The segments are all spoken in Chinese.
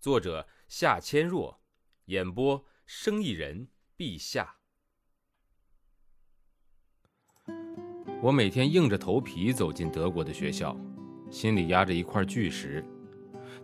作者夏千若，演播生意人陛下。我每天硬着头皮走进德国的学校，心里压着一块巨石，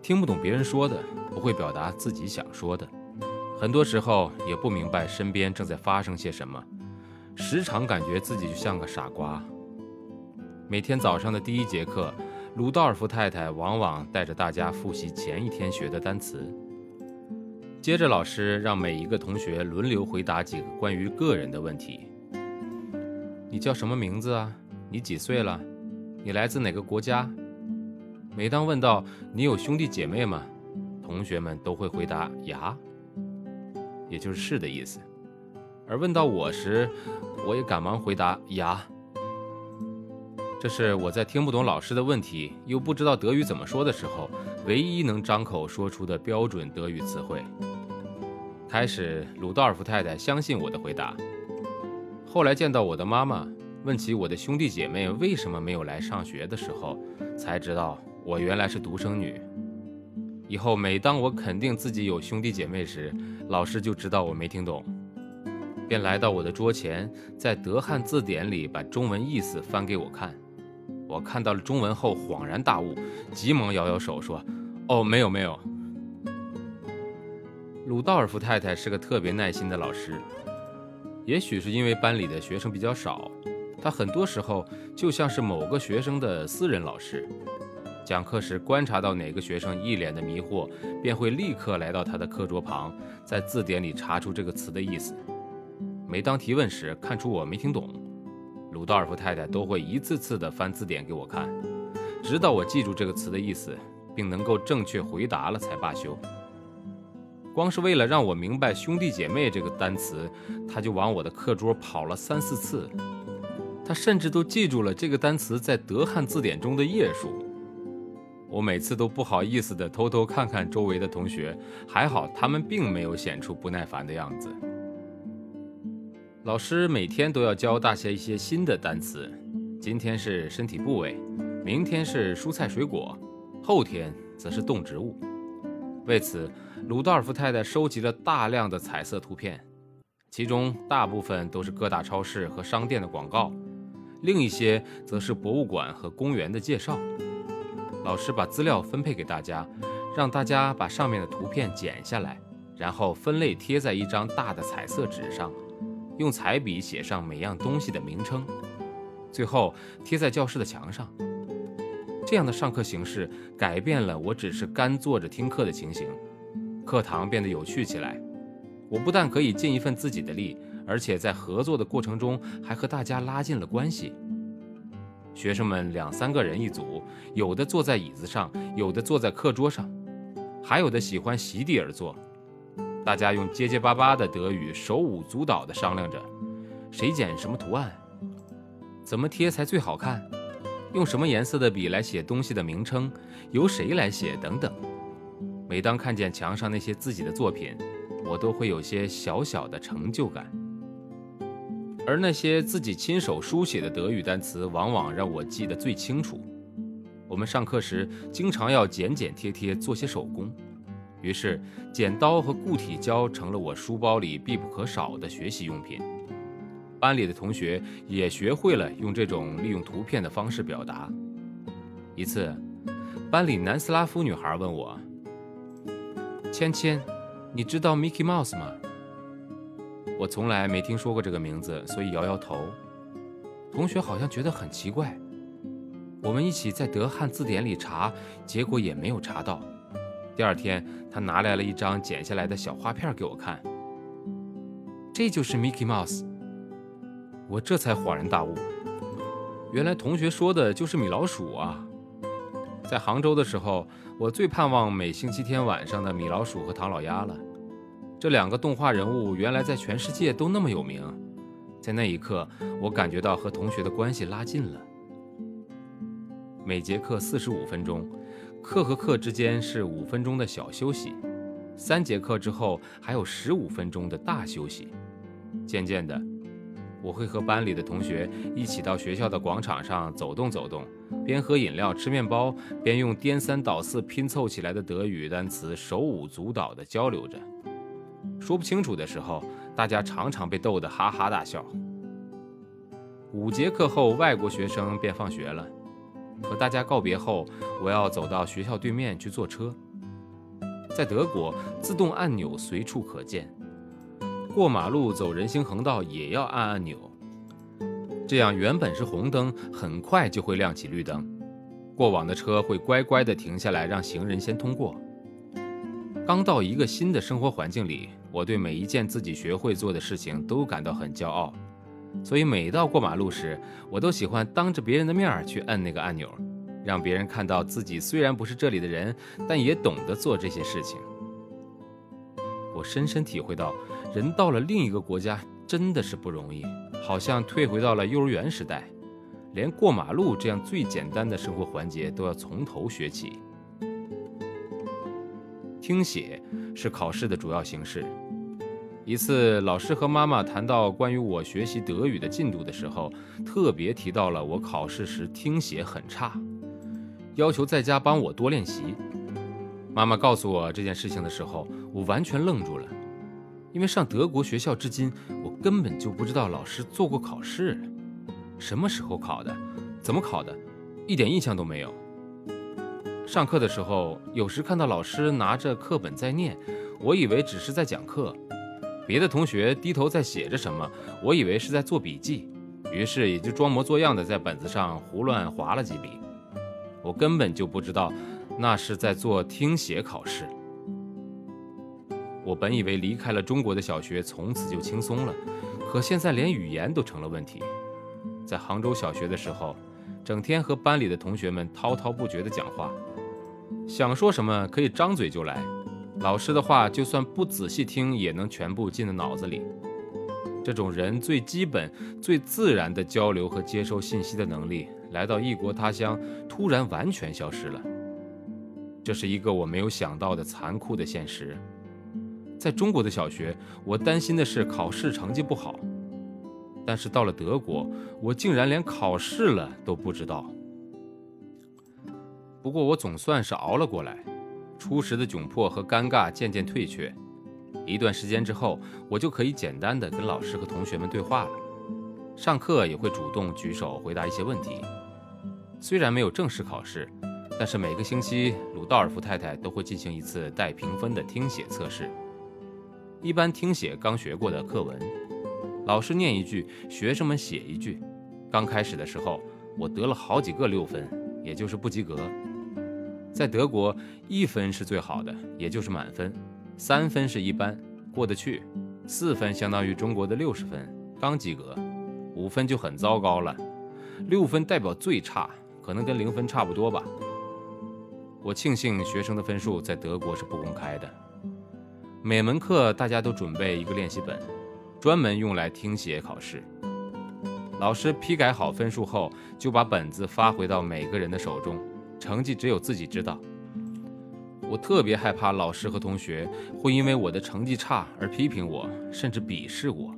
听不懂别人说的，不会表达自己想说的，很多时候也不明白身边正在发生些什么，时常感觉自己就像个傻瓜。每天早上的第一节课。鲁道尔夫太太往往带着大家复习前一天学的单词。接着，老师让每一个同学轮流回答几个关于个人的问题：“你叫什么名字啊？你几岁了？你来自哪个国家？”每当问到“你有兄弟姐妹吗？”同学们都会回答“呀”，也就是“是”的意思。而问到我时，我也赶忙回答“呀”。这是我在听不懂老师的问题，又不知道德语怎么说的时候，唯一能张口说出的标准德语词汇。开始，鲁道尔夫太太相信我的回答。后来见到我的妈妈，问起我的兄弟姐妹为什么没有来上学的时候，才知道我原来是独生女。以后每当我肯定自己有兄弟姐妹时，老师就知道我没听懂，便来到我的桌前，在德汉字典里把中文意思翻给我看。我看到了中文后恍然大悟，急忙摇摇手说：“哦，没有没有。”鲁道尔夫太太是个特别耐心的老师，也许是因为班里的学生比较少，她很多时候就像是某个学生的私人老师。讲课时观察到哪个学生一脸的迷惑，便会立刻来到他的课桌旁，在字典里查出这个词的意思。每当提问时，看出我没听懂。鲁道尔夫太太都会一次次地翻字典给我看，直到我记住这个词的意思，并能够正确回答了才罢休。光是为了让我明白“兄弟姐妹”这个单词，他就往我的课桌跑了三四次。他甚至都记住了这个单词在德汉字典中的页数。我每次都不好意思地偷偷看看周围的同学，还好他们并没有显出不耐烦的样子。老师每天都要教大家一些新的单词，今天是身体部位，明天是蔬菜水果，后天则是动植物。为此，鲁道夫太太收集了大量的彩色图片，其中大部分都是各大超市和商店的广告，另一些则是博物馆和公园的介绍。老师把资料分配给大家，让大家把上面的图片剪下来，然后分类贴在一张大的彩色纸上。用彩笔写上每样东西的名称，最后贴在教室的墙上。这样的上课形式改变了我只是干坐着听课的情形，课堂变得有趣起来。我不但可以尽一份自己的力，而且在合作的过程中还和大家拉近了关系。学生们两三个人一组，有的坐在椅子上，有的坐在课桌上，还有的喜欢席地而坐。大家用结结巴巴的德语手舞足蹈地商量着，谁剪什么图案，怎么贴才最好看，用什么颜色的笔来写东西的名称，由谁来写等等。每当看见墙上那些自己的作品，我都会有些小小的成就感。而那些自己亲手书写的德语单词，往往让我记得最清楚。我们上课时经常要剪剪贴贴，做些手工。于是，剪刀和固体胶成了我书包里必不可少的学习用品。班里的同学也学会了用这种利用图片的方式表达。一次，班里南斯拉夫女孩问我：“芊芊，你知道 Mickey Mouse 吗？”我从来没听说过这个名字，所以摇摇头。同学好像觉得很奇怪。我们一起在德汉字典里查，结果也没有查到。第二天，他拿来了一张剪下来的小画片给我看。这就是 Mickey Mouse。我这才恍然大悟，原来同学说的就是米老鼠啊！在杭州的时候，我最盼望每星期天晚上的米老鼠和唐老鸭了。这两个动画人物原来在全世界都那么有名，在那一刻，我感觉到和同学的关系拉近了。每节课四十五分钟，课和课之间是五分钟的小休息，三节课之后还有十五分钟的大休息。渐渐的，我会和班里的同学一起到学校的广场上走动走动，边喝饮料、吃面包，边用颠三倒四拼凑起来的德语单词手舞足蹈地交流着。说不清楚的时候，大家常常被逗得哈哈大笑。五节课后，外国学生便放学了。和大家告别后，我要走到学校对面去坐车。在德国，自动按钮随处可见，过马路走人行横道也要按按钮，这样原本是红灯，很快就会亮起绿灯，过往的车会乖乖地停下来，让行人先通过。刚到一个新的生活环境里，我对每一件自己学会做的事情都感到很骄傲。所以每到过马路时，我都喜欢当着别人的面去摁那个按钮，让别人看到自己虽然不是这里的人，但也懂得做这些事情。我深深体会到，人到了另一个国家真的是不容易，好像退回到了幼儿园时代，连过马路这样最简单的生活环节都要从头学起。听写是考试的主要形式。一次，老师和妈妈谈到关于我学习德语的进度的时候，特别提到了我考试时听写很差，要求在家帮我多练习。妈妈告诉我这件事情的时候，我完全愣住了，因为上德国学校至今，我根本就不知道老师做过考试，什么时候考的，怎么考的，一点印象都没有。上课的时候，有时看到老师拿着课本在念，我以为只是在讲课。别的同学低头在写着什么，我以为是在做笔记，于是也就装模作样的在本子上胡乱划了几笔。我根本就不知道那是在做听写考试。我本以为离开了中国的小学从此就轻松了，可现在连语言都成了问题。在杭州小学的时候，整天和班里的同学们滔滔不绝地讲话，想说什么可以张嘴就来。老师的话，就算不仔细听，也能全部进到脑子里。这种人最基本、最自然的交流和接收信息的能力，来到异国他乡，突然完全消失了。这是一个我没有想到的残酷的现实。在中国的小学，我担心的是考试成绩不好，但是到了德国，我竟然连考试了都不知道。不过我总算是熬了过来。初时的窘迫和尴尬渐渐退却，一段时间之后，我就可以简单的跟老师和同学们对话了。上课也会主动举手回答一些问题。虽然没有正式考试，但是每个星期鲁道尔夫太太都会进行一次带评分的听写测试。一般听写刚学过的课文，老师念一句，学生们写一句。刚开始的时候，我得了好几个六分，也就是不及格。在德国，一分是最好的，也就是满分；三分是一般，过得去；四分相当于中国的六十分，刚及格；五分就很糟糕了；六分代表最差，可能跟零分差不多吧。我庆幸学生的分数在德国是不公开的，每门课大家都准备一个练习本，专门用来听写考试。老师批改好分数后，就把本子发回到每个人的手中。成绩只有自己知道。我特别害怕老师和同学会因为我的成绩差而批评我，甚至鄙视我。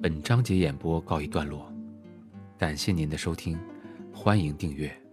本章节演播告一段落，感谢您的收听，欢迎订阅。